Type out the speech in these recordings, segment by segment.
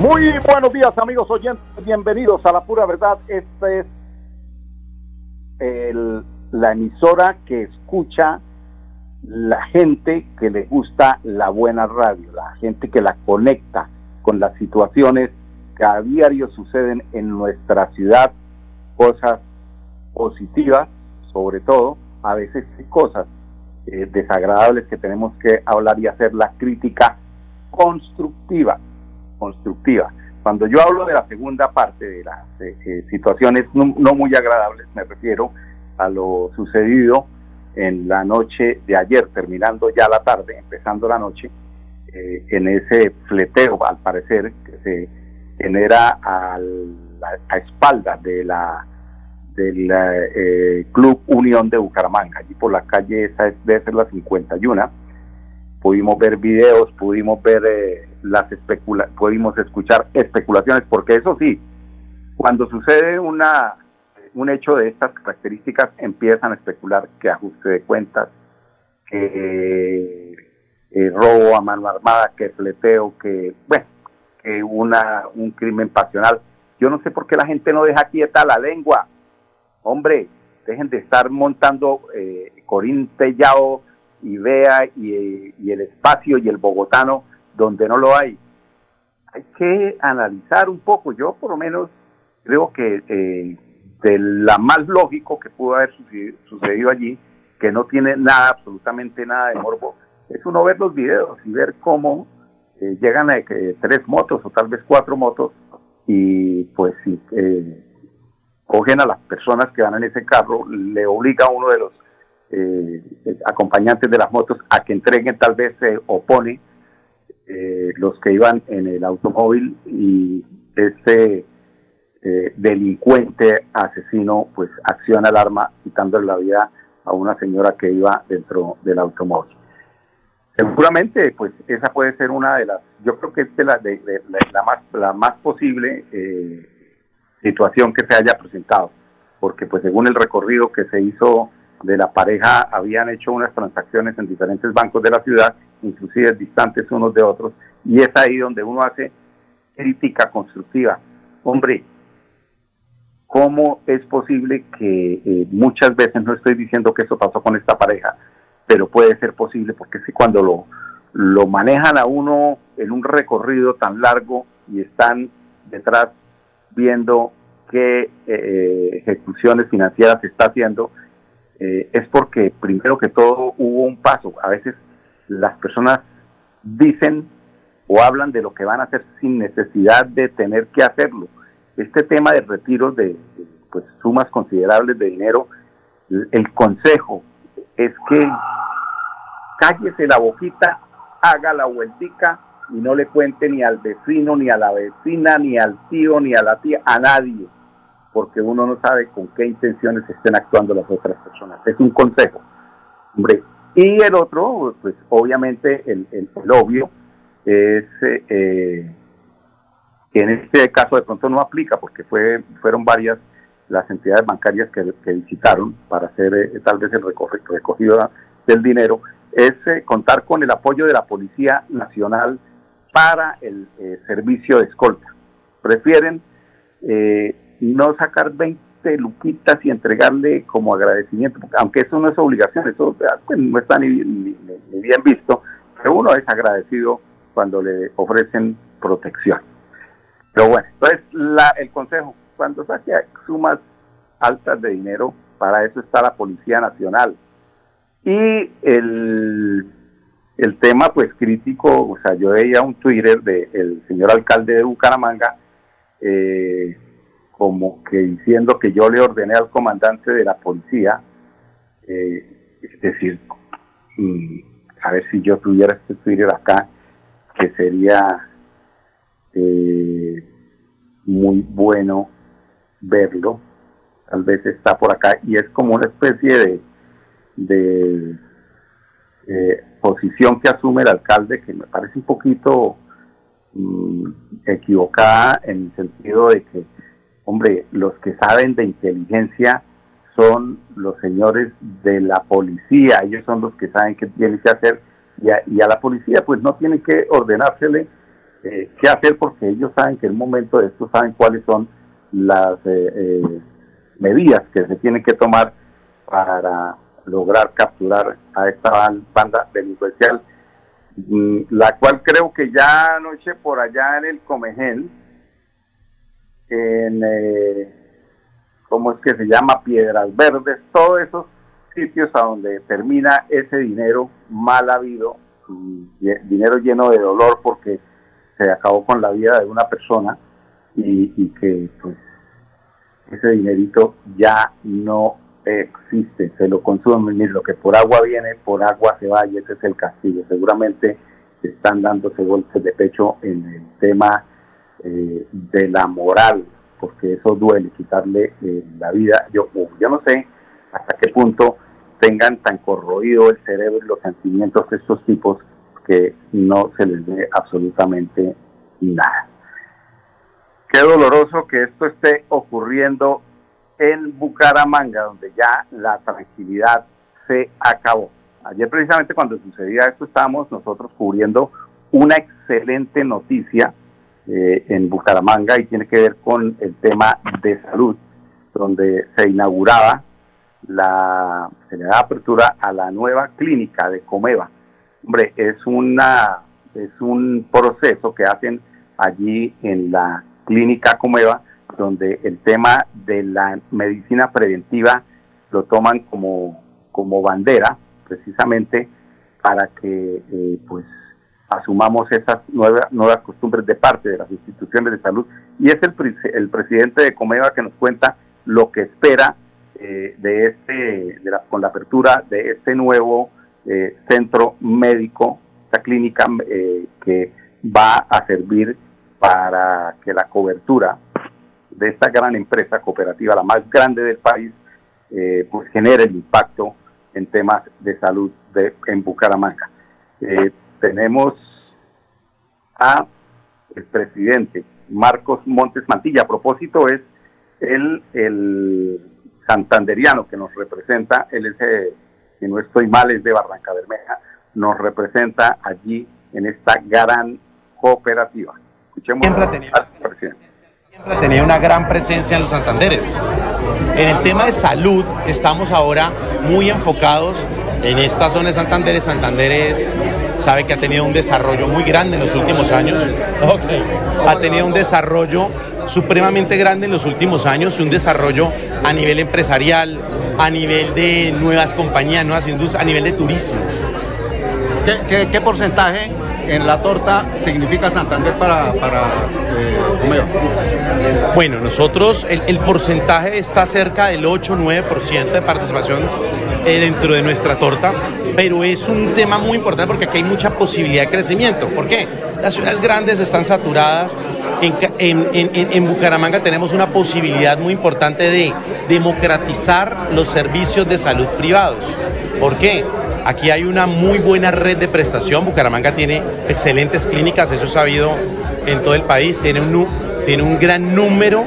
Muy buenos días amigos oyentes, bienvenidos a La Pura Verdad. Esta es la emisora que escucha la gente que le gusta la buena radio, la gente que la conecta con las situaciones que a diario suceden en nuestra ciudad, cosas positivas sobre todo, a veces cosas eh, desagradables que tenemos que hablar y hacer la crítica constructiva constructiva. Cuando yo hablo de la segunda parte de las eh, eh, situaciones no, muy agradables, me refiero a lo sucedido en la noche de ayer, terminando ya la tarde, empezando la noche, eh, en ese fleteo, al parecer, que se genera a, a espaldas de la del Club Unión de Bucaramanga, allí por la calle esa debe ser la 51. Pudimos ver videos, pudimos ver las especula pudimos escuchar especulaciones, porque eso sí, cuando sucede una un hecho de estas características empiezan a especular que ajuste de cuentas, que eh, robo a mano armada, que fleteo, que bueno, que una un crimen pasional. Yo no sé por qué la gente no deja quieta la lengua. Hombre, dejen de estar montando eh, Corín Tellado y Vea y, el espacio y el bogotano donde no lo hay. Hay que analizar un poco, yo por lo menos creo que eh, de la más lógico que pudo haber sucedido, allí, que no tiene nada, absolutamente nada de morbo, es uno ver los videos y ver cómo eh, llegan a eh, tres motos o tal vez cuatro motos y pues si cogen a las personas que van en ese carro, le obliga a uno de los acompañantes de las motos a que entreguen, tal vez se opone eh, los que iban en el automóvil y ese eh, delincuente asesino pues acciona el arma quitándole la vida a una señora que iba dentro del automóvil. Seguramente pues esa puede ser una de las, yo creo que es la, la, más, la más posible eh, situación que se haya presentado, porque pues según el recorrido que se hizo de la pareja habían hecho unas transacciones en diferentes bancos de la ciudad inclusive distantes unos de otros, y es ahí donde uno hace crítica constructiva. Hombre, ¿cómo es posible que eh, muchas veces, no estoy diciendo que eso pasó con esta pareja, pero puede ser posible porque si cuando lo, lo manejan a uno en un recorrido tan largo y están detrás viendo qué eh, ejecuciones financieras se está haciendo, eh, es porque primero que todo hubo un paso. A veces las personas dicen o hablan de lo que van a hacer sin necesidad de tener que hacerlo. Este tema de retiros de, pues, sumas considerables de dinero, el consejo es que cállese la boquita, haga la vueltica y no le cuente ni al vecino, ni a la vecina, ni al tío, ni a la tía, a nadie, porque uno no sabe con qué intenciones estén actuando las otras personas. Es un consejo. Hombre, y el otro, pues obviamente el, el, obvio, es eh, que en este caso de pronto no aplica porque fue fueron varias las entidades bancarias que, visitaron para hacer eh, tal vez el recogido del dinero, es eh, contar con el apoyo de la Policía Nacional para el servicio de escolta. Prefieren no sacar 20 luquitas y entregarle como agradecimiento, aunque eso no es obligación, eso pues, no está ni, bien visto, pero uno es agradecido cuando le ofrecen protección. Pero bueno, entonces la, el consejo, cuando saque sumas altas de dinero, para eso está la Policía Nacional. Y el, el tema pues crítico, o sea, yo veía un Twitter del señor alcalde de Bucaramanga, eh, como que diciendo que yo le ordené al comandante de la policía, eh, es decir, a ver si yo tuviera este Twitter acá, que sería eh, muy bueno verlo. Tal vez está por acá y es como una especie de, eh, posición que asume el alcalde que me parece un poquito mm, equivocada en el sentido de que, hombre, los que saben de inteligencia son los señores de la policía, ellos son los que saben qué tienen que hacer. Y a, y a la policía pues no tienen que ordenársele eh, qué hacer porque ellos saben que en un momento de esto saben cuáles son las eh, eh, medidas que se tienen que tomar para lograr capturar a esta banda delincuencial, mm, la cual creo que ya anoche por allá en el Comején, en, eh, ¿cómo es que se llama? Piedras Verdes, todos esos sitios a donde termina ese dinero mal habido, dinero lleno de dolor porque se acabó con la vida de una persona y, y que pues ese dinerito ya no existe, se lo consumen, lo que por agua viene, por agua se va y ese es el castigo. Seguramente están dándose golpes de pecho en el tema eh, de la moral, porque eso duele, quitarle eh, la vida. Yo, yo no sé hasta qué punto tengan tan corroído el cerebro y los sentimientos de estos tipos que no se les ve absolutamente nada. Qué doloroso que esto esté ocurriendo en Bucaramanga, donde ya la tranquilidad se acabó. Ayer precisamente cuando sucedía esto estábamos nosotros cubriendo una excelente noticia eh, en Bucaramanga y tiene que ver con el tema de salud, donde se inauguraba la, se le da apertura a la nueva clínica de Comeva. Hombre, es una, es un proceso que hacen allí en la clínica Comeva donde el tema de la medicina preventiva lo toman como, como bandera, precisamente para que eh, pues asumamos esas nuevas, nuevas costumbres de parte de las instituciones de salud. Y es el, el presidente de Comeva que nos cuenta lo que espera eh, de este, con la apertura de este nuevo eh, centro médico, esta clínica que va a servir para que la cobertura de esta gran empresa cooperativa, la más grande del país, eh, pues genere el impacto en temas de salud de, en Bucaramanga. Tenemos a el presidente Marcos Montes Mantilla. A propósito, es el, el santanderiano que nos representa, él es, eh, si no estoy mal, es de Barranca Bermeja, nos representa allí en esta gran cooperativa. Escuchemos al presidente tenía una gran presencia en los Santanderes. En el tema de salud estamos ahora muy enfocados en esta zona de Santanderes. Santanderes sabe que ha tenido un desarrollo muy grande en los últimos años. Ha tenido un desarrollo supremamente grande en los últimos años y un desarrollo a nivel empresarial, a nivel de nuevas compañías, nuevas industrias, a nivel de turismo. qué porcentaje en la torta significa Santander para, para eh, Bueno, nosotros, el, porcentaje está cerca del 8-9% de participación eh, dentro de nuestra torta, pero es un tema muy importante porque aquí hay mucha posibilidad de crecimiento. ¿Por qué? Las ciudades grandes están saturadas. En, en, en, Bucaramanga tenemos una posibilidad muy importante de democratizar los servicios de salud privados. ¿Por qué? Aquí hay una muy buena red de prestación. Bucaramanga tiene excelentes clínicas, eso es sabido en todo el país. Tiene un, tiene un gran número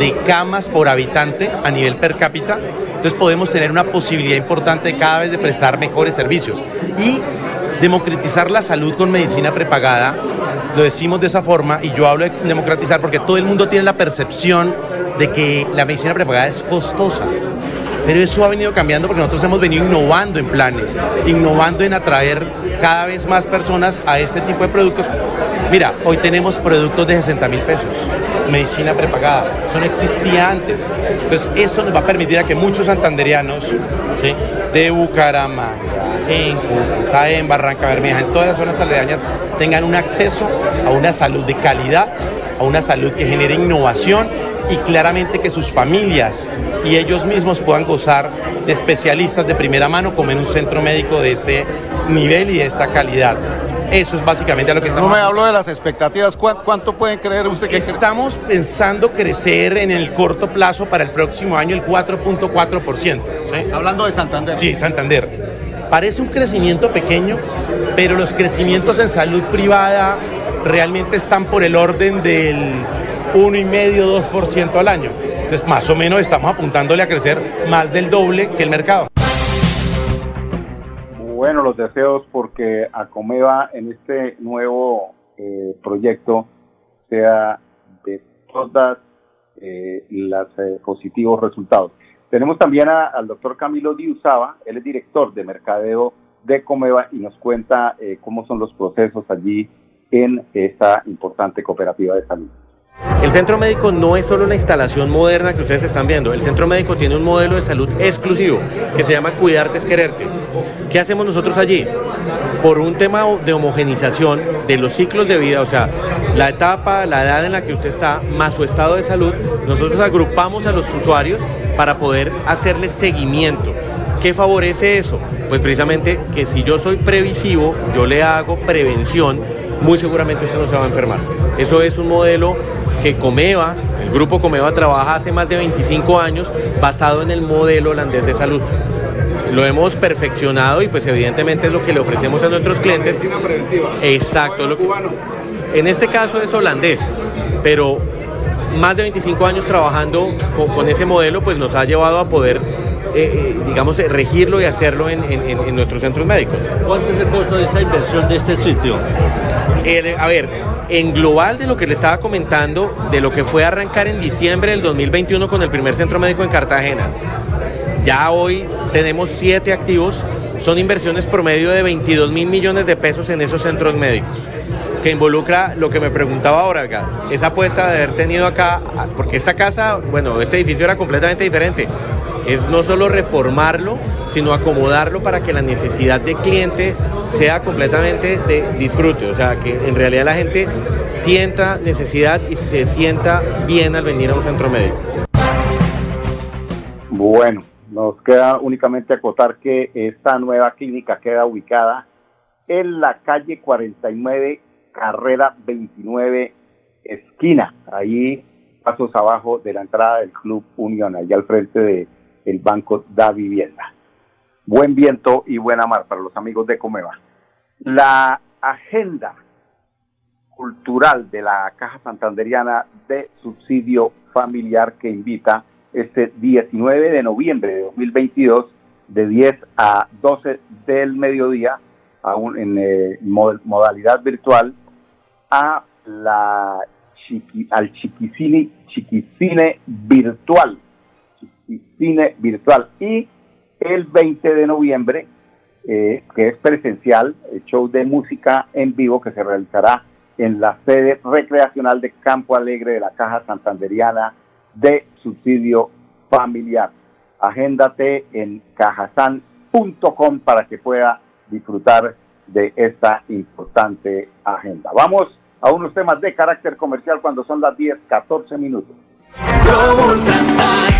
de camas por habitante a nivel per cápita. Entonces podemos tener una posibilidad importante cada vez de prestar mejores servicios. Y democratizar la salud con medicina prepagada, lo decimos de esa forma, y yo hablo de democratizar porque todo el mundo tiene la percepción de que la medicina prepagada es costosa. Pero eso ha venido cambiando porque nosotros hemos venido innovando en planes, innovando en atraer cada vez más personas a este tipo de productos. Mira, hoy tenemos productos de 60 mil pesos, medicina prepagada, eso no existía antes. Entonces, esto nos va a permitir a que muchos santanderianos de Bucaramanga, en Cúcuta, en Barranca Bermeja, en todas las zonas aledañas, tengan un acceso a una salud de calidad, a una salud que genere innovación y claramente que sus familias y ellos mismos puedan gozar de especialistas de primera mano como en un centro médico de este nivel y de esta calidad. Eso es básicamente a lo que estamos. No me hablo de las expectativas. ¿Cuánto, pueden creer usted que Estamos pensando crecer en el corto plazo para el próximo año el 4.4%. Hablando de Santander. Sí, Santander. Parece un crecimiento pequeño, pero los crecimientos en salud privada realmente están por el orden del 1,5-2% al año. Entonces, más o menos estamos apuntándole a crecer más del doble que el mercado. Bueno, los deseos porque Acomeva en este nuevo eh, proyecto sea de todas eh, los eh, positivos resultados. Tenemos también al doctor Camilo Diusaba, él es director de mercadeo de Comeva y nos cuenta cómo son los procesos allí en esta importante cooperativa de salud. El centro médico no es solo la instalación moderna que ustedes están viendo, el centro médico tiene un modelo de salud exclusivo que se llama Cuidarte es Quererte. ¿Qué hacemos nosotros allí? Por un tema de homogenización de los ciclos de vida, o sea, la etapa, la edad en la que usted está, más su estado de salud, nosotros agrupamos a los usuarios para poder hacerles seguimiento. ¿Qué favorece eso? Pues precisamente que si yo soy previsivo, yo le hago prevención, muy seguramente usted no se va a enfermar. Eso es un modelo que Comeva, el grupo Comeva trabaja hace más de 25 años basado en el modelo holandés de salud. Lo hemos perfeccionado y pues evidentemente es lo que le ofrecemos a nuestros clientes. Exacto, lo que, en este caso es holandés, pero más de 25 años trabajando con, ese modelo pues nos ha llevado a poder eh, eh, digamos, regirlo y hacerlo en, nuestros centros médicos. ¿Cuánto es el costo de esa inversión de este sitio? a ver, en global de lo que le estaba comentando, de lo que fue arrancar en diciembre del 2021 con el primer centro médico en Cartagena, ya hoy tenemos siete activos, son inversiones promedio de 22 mil millones de pesos en esos centros médicos que involucra lo que me preguntaba ahora, esa apuesta de haber tenido acá, porque esta casa, bueno, este edificio era completamente diferente, es no solo reformarlo, sino acomodarlo para que la necesidad de cliente sea completamente de disfrute, o sea, que en realidad la gente sienta necesidad y se sienta bien al venir a un centro médico. Bueno, nos queda únicamente acotar que esta nueva clínica queda ubicada en la calle 49, carrera 29, esquina, ahí pasos abajo de la entrada del Club Unión, allá al frente de el Banco da Vivienda. Buen viento y buena mar para los amigos de Comeva. La agenda cultural de la Caja Santanderiana de Subsidio Familiar que invita este 19 de noviembre de 2022 de 10 a 12 del mediodía aún en eh, modalidad virtual a la al chiquicine, chiquicine virtual cine virtual. Y el 20 de noviembre, eh, que es presencial, el show de música en vivo que se realizará en la sede recreacional de Campo Alegre de la Caja Santanderiana de Subsidio Familiar. Agéndate en cajasan.com para que pueda disfrutar de esta importante agenda. Vamos a unos temas de carácter comercial cuando son las 10, 14 minutos.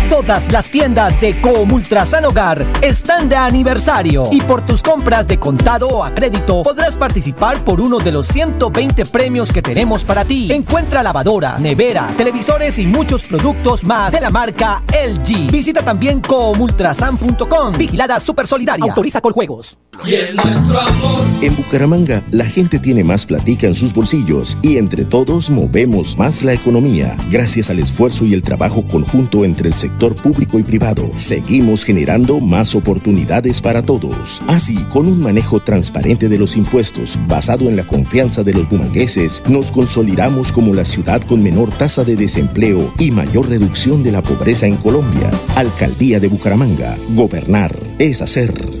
Todas las tiendas de Comultrasan Hogar están de aniversario y por tus compras de contado o a crédito podrás participar por uno de los 120 premios que tenemos para ti. Encuentra lavadoras, neveras, televisores y muchos productos más de la marca LG. Visita también comultrasan.com. Vigilada Super Solidaria. Autoriza con juegos. Y es nuestro amor. En Bucaramanga, la gente tiene más platica en sus bolsillos y entre todos movemos más la economía. Gracias al esfuerzo y el trabajo conjunto entre el sector público y privado, seguimos generando más oportunidades para todos. Así, con un manejo transparente de los impuestos basado en la confianza de los bumangueses, nos consolidamos como la ciudad con menor tasa de desempleo y mayor reducción de la pobreza en Colombia. Alcaldía de Bucaramanga. Gobernar es hacer.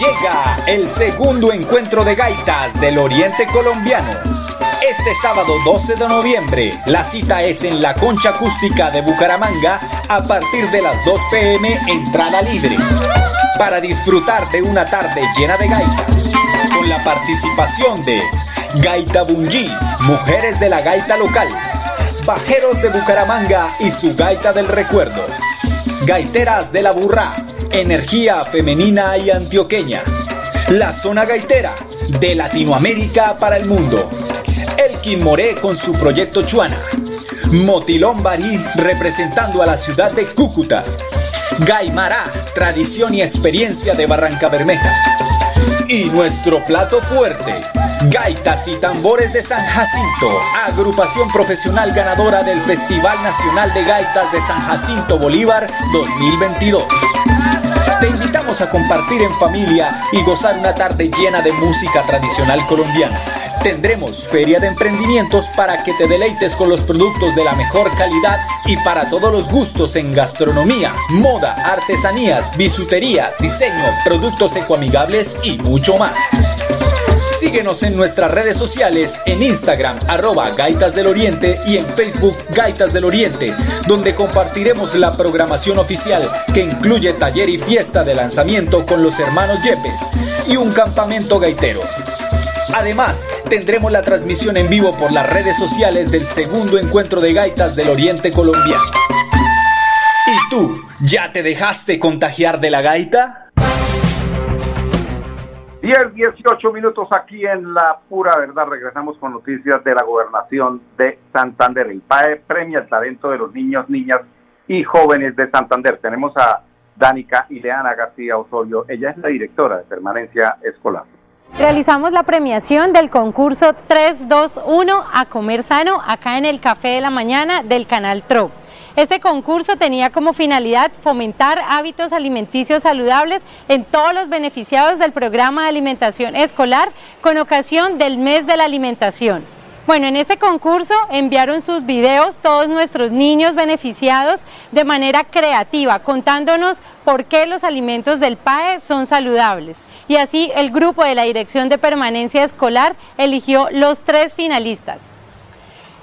Llega el segundo encuentro de gaitas del Oriente Colombiano. Este sábado 12 de noviembre, la cita es en la Concha Acústica de Bucaramanga a partir de las 2 pm entrada libre. Para disfrutar de una tarde llena de gaitas, con la participación de Gaita Bungi, Mujeres de la Gaita Local, Bajeros de Bucaramanga y su Gaita del Recuerdo, Gaiteras de la Burra, Energía femenina y antioqueña. La zona gaitera de Latinoamérica para el mundo. Elkin Moré con su proyecto Chuana. Motilón Barí representando a la ciudad de Cúcuta. Gaimará, tradición y experiencia de Barranca Bermeja. Y nuestro plato fuerte, Gaitas y Tambores de San Jacinto, agrupación profesional ganadora del Festival Nacional de Gaitas de San Jacinto Bolívar 2022. Te invitamos a compartir en familia y gozar una tarde llena de música tradicional colombiana. Tendremos feria de emprendimientos para que te deleites con los productos de la mejor calidad y para todos los gustos en gastronomía, moda, artesanías, bisutería, diseño, productos ecoamigables y mucho más. Síguenos en nuestras redes sociales en Instagram arroba Gaitas del Oriente y en Facebook Gaitas del Oriente, donde compartiremos la programación oficial que incluye taller y fiesta de lanzamiento con los hermanos Yepes y un campamento gaitero. Además, tendremos la transmisión en vivo por las redes sociales del segundo encuentro de gaitas del Oriente Colombiano. ¿Y tú, ya te dejaste contagiar de la gaita? 10, 18 minutos aquí en La Pura Verdad. Regresamos con noticias de la gobernación de Santander. El PAE premia el talento de los niños, niñas y jóvenes de Santander. Tenemos a Danica Ileana García Osorio. Ella es la directora de permanencia escolar. Realizamos la premiación del concurso 321 a comer sano acá en el Café de la Mañana del canal TRO. Este concurso tenía como finalidad fomentar hábitos alimenticios saludables en todos los beneficiados del programa de alimentación escolar con ocasión del mes de la alimentación. Bueno, en este concurso enviaron sus videos todos nuestros niños beneficiados de manera creativa, contándonos por qué los alimentos del PAE son saludables. Y así el grupo de la Dirección de Permanencia Escolar eligió los tres finalistas.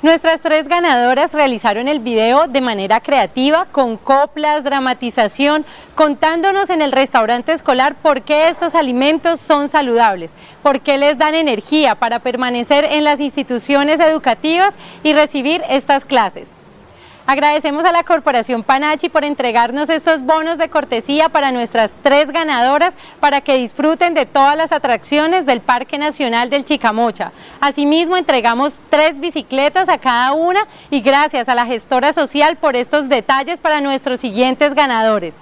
Nuestras tres ganadoras realizaron el video de manera creativa, con coplas, dramatización, contándonos en el restaurante escolar por qué estos alimentos son saludables, por qué les dan energía para permanecer en las instituciones educativas y recibir estas clases. Agradecemos a la Corporación Panachi por entregarnos estos bonos de cortesía para nuestras tres ganadoras para que disfruten de todas las atracciones del Parque Nacional del Chicamocha. Asimismo, entregamos tres bicicletas a cada una y gracias a la gestora social por estos detalles para nuestros siguientes ganadores.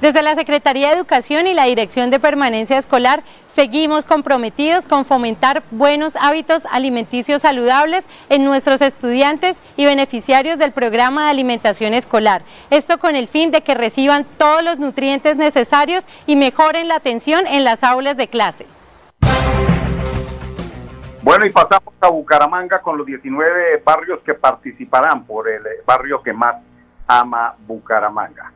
Desde la Secretaría de Educación y la Dirección de Permanencia Escolar seguimos comprometidos con fomentar buenos hábitos alimenticios saludables en nuestros estudiantes y beneficiarios del programa de alimentación escolar. Esto con el fin de que reciban todos los nutrientes necesarios y mejoren la atención en las aulas de clase. Bueno, y pasamos a Bucaramanga con los 19 barrios que participarán por el barrio que más ama Bucaramanga.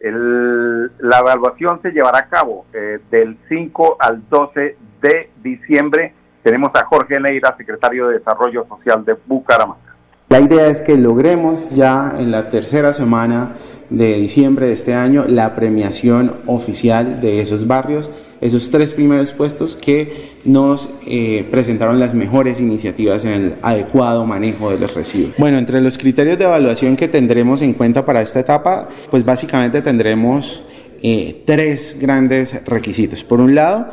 El, la evaluación se llevará a cabo eh, del 5 al 12 de diciembre. Tenemos a Jorge Neira, secretario de Desarrollo Social de Bucaramanga. La idea es que logremos ya en la tercera semana de diciembre de este año la premiación oficial de esos barrios esos tres primeros puestos que nos eh, presentaron las mejores iniciativas en el adecuado manejo de los residuos. Bueno, entre los criterios de evaluación que tendremos en cuenta para esta etapa, pues básicamente tendremos eh, tres grandes requisitos. Por un lado,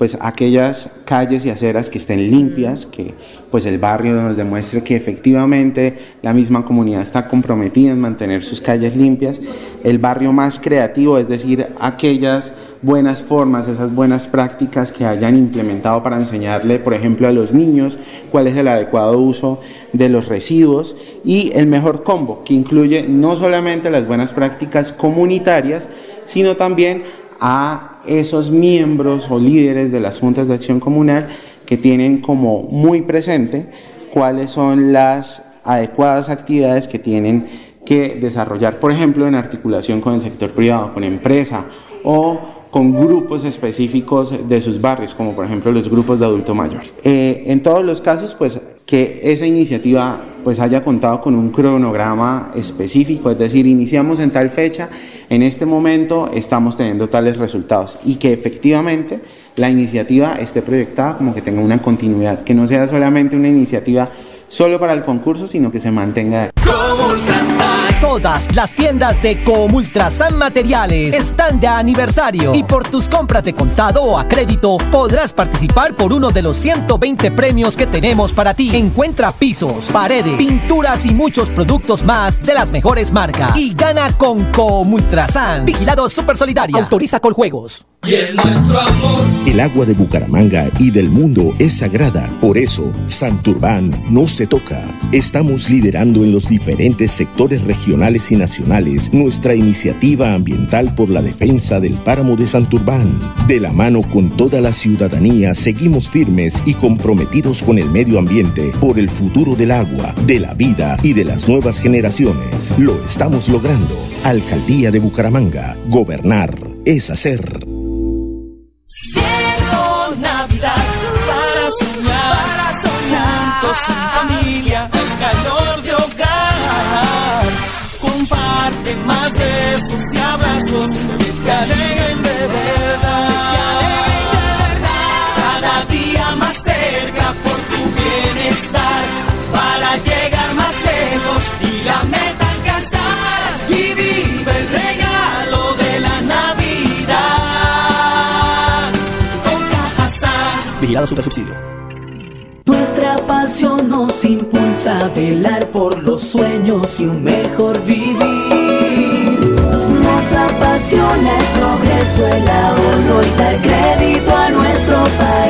pues aquellas calles y aceras que estén limpias, que pues el barrio nos demuestre que efectivamente la misma comunidad está comprometida en mantener sus calles limpias, el barrio más creativo, es decir, aquellas buenas formas, esas buenas prácticas que hayan implementado para enseñarle, por ejemplo, a los niños cuál es el adecuado uso de los residuos. Y el mejor combo, que incluye no solamente las buenas prácticas comunitarias, sino también a esos miembros o líderes de las juntas de acción comunal que tienen como muy presente cuáles son las adecuadas actividades que tienen que desarrollar, por ejemplo, en articulación con el sector privado, con empresa o con grupos específicos de sus barrios, como por ejemplo los grupos de adulto mayor. Eh, en todos los casos, pues que esa iniciativa pues haya contado con un cronograma específico, es decir, iniciamos en tal fecha, en este momento estamos teniendo tales resultados y que efectivamente la iniciativa esté proyectada como que tenga una continuidad, que no sea solamente una iniciativa solo para el concurso, sino que se mantenga. Todas las tiendas de Comultrasan Materiales están de aniversario y por tus compras de contado o a crédito podrás participar por uno de los 120 premios que tenemos para ti. Encuentra pisos, paredes, pinturas y muchos productos más de las mejores marcas y gana con Comultrasan. Vigilado Super Solidaria. Autoriza con juegos. Y es nuestro amor. El agua de Bucaramanga y del mundo es sagrada. Por eso, Santurbán no se toca. Estamos liderando en los diferentes sectores regionales y nacionales nuestra iniciativa ambiental por la defensa del páramo de Santurbán. De la mano con toda la ciudadanía, seguimos firmes y comprometidos con el medio ambiente por el futuro del agua, de la vida y de las nuevas generaciones. Lo estamos logrando. Alcaldía de Bucaramanga. Gobernar es hacer. Alegren de verdad. Cada día más cerca por tu bienestar, para llegar más lejos y la meta alcanzar. Y vive el regalo de la Navidad. Con Cajasal. Vigilado Super Subsidio. Nuestra pasión nos impulsa a velar por los sueños y un mejor vivir. Apasiona el progreso, el ahorro y dar crédito a nuestro país.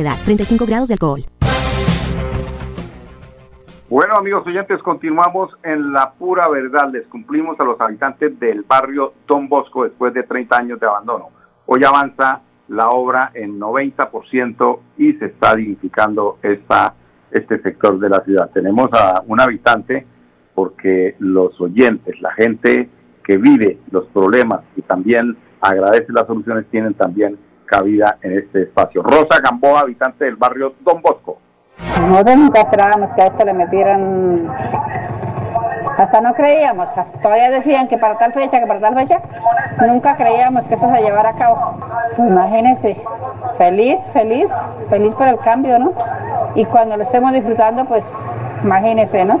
edad. 35 grados de alcohol. Bueno, amigos oyentes, continuamos en la pura verdad. Les cumplimos a los habitantes del barrio Don Bosco después de 30 años de abandono. Hoy avanza la obra en 90% y se está dignificando esta, este sector de la ciudad. Tenemos a un habitante porque los oyentes, la gente que vive los problemas y también agradece las soluciones, tienen también cabida en este espacio. Rosa Gamboa, habitante del barrio Don Bosco. Nosotros nunca esperábamos que a esto le metieran. Hasta no creíamos, todavía decían que para tal fecha, que para tal fecha. Nunca creíamos que eso se llevara a cabo. Pues imagínense, feliz, feliz, feliz por el cambio, ¿no? Y cuando lo estemos disfrutando, pues imagínense, ¿no?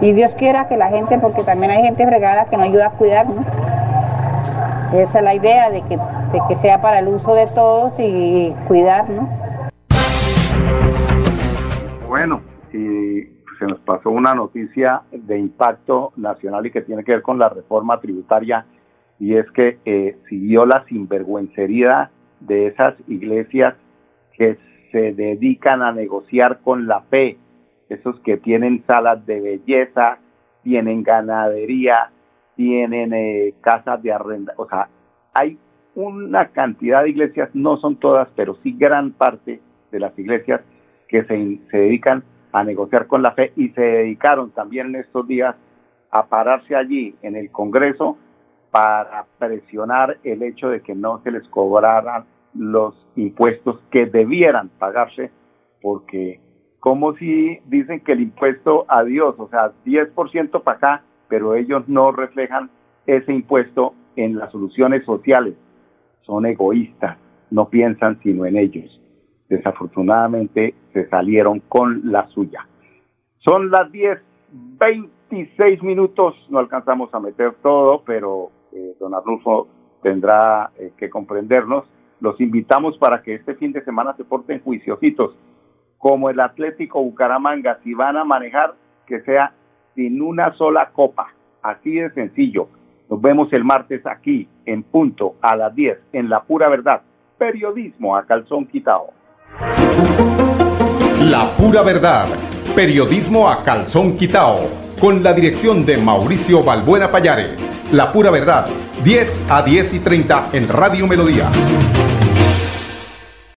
Y Dios quiera que la gente, porque también hay gente fregada que nos ayuda a cuidar, ¿no? Esa es la idea de que, de que sea para el uso de todos y cuidar, ¿no? Bueno, y se nos pasó una noticia de impacto nacional y que tiene que ver con la reforma tributaria y es que eh, siguió la sinvergüencería de esas iglesias que se dedican a negociar con la fe esos que tienen salas de belleza, tienen ganadería, tienen eh, casas de arrenda, o sea, hay una cantidad de iglesias, no son todas, pero sí gran parte de las iglesias que se, se dedican a negociar con la fe y se dedicaron también en estos días a pararse allí en el Congreso para presionar el hecho de que no se les cobraran los impuestos que debieran pagarse, porque como si dicen que el impuesto a Dios, o sea, 10% para acá, pero ellos no reflejan ese impuesto en las soluciones sociales. Son egoístas, no piensan sino en ellos. Desafortunadamente se salieron con la suya. Son las 10, 26 minutos, no alcanzamos a meter todo, pero eh, don Arnulfo tendrá eh, que comprendernos. Los invitamos para que este fin de semana se porten juiciositos, como el Atlético Bucaramanga, si van a manejar, que sea sin una sola copa, así de sencillo. Nos vemos el martes aquí, en punto, a las 10, en La Pura Verdad. Periodismo a calzón quitado. La Pura Verdad. Periodismo a calzón quitado. Con la dirección de Mauricio Balbuena Payares. La Pura Verdad. 10 a 10 y 30 en Radio Melodía.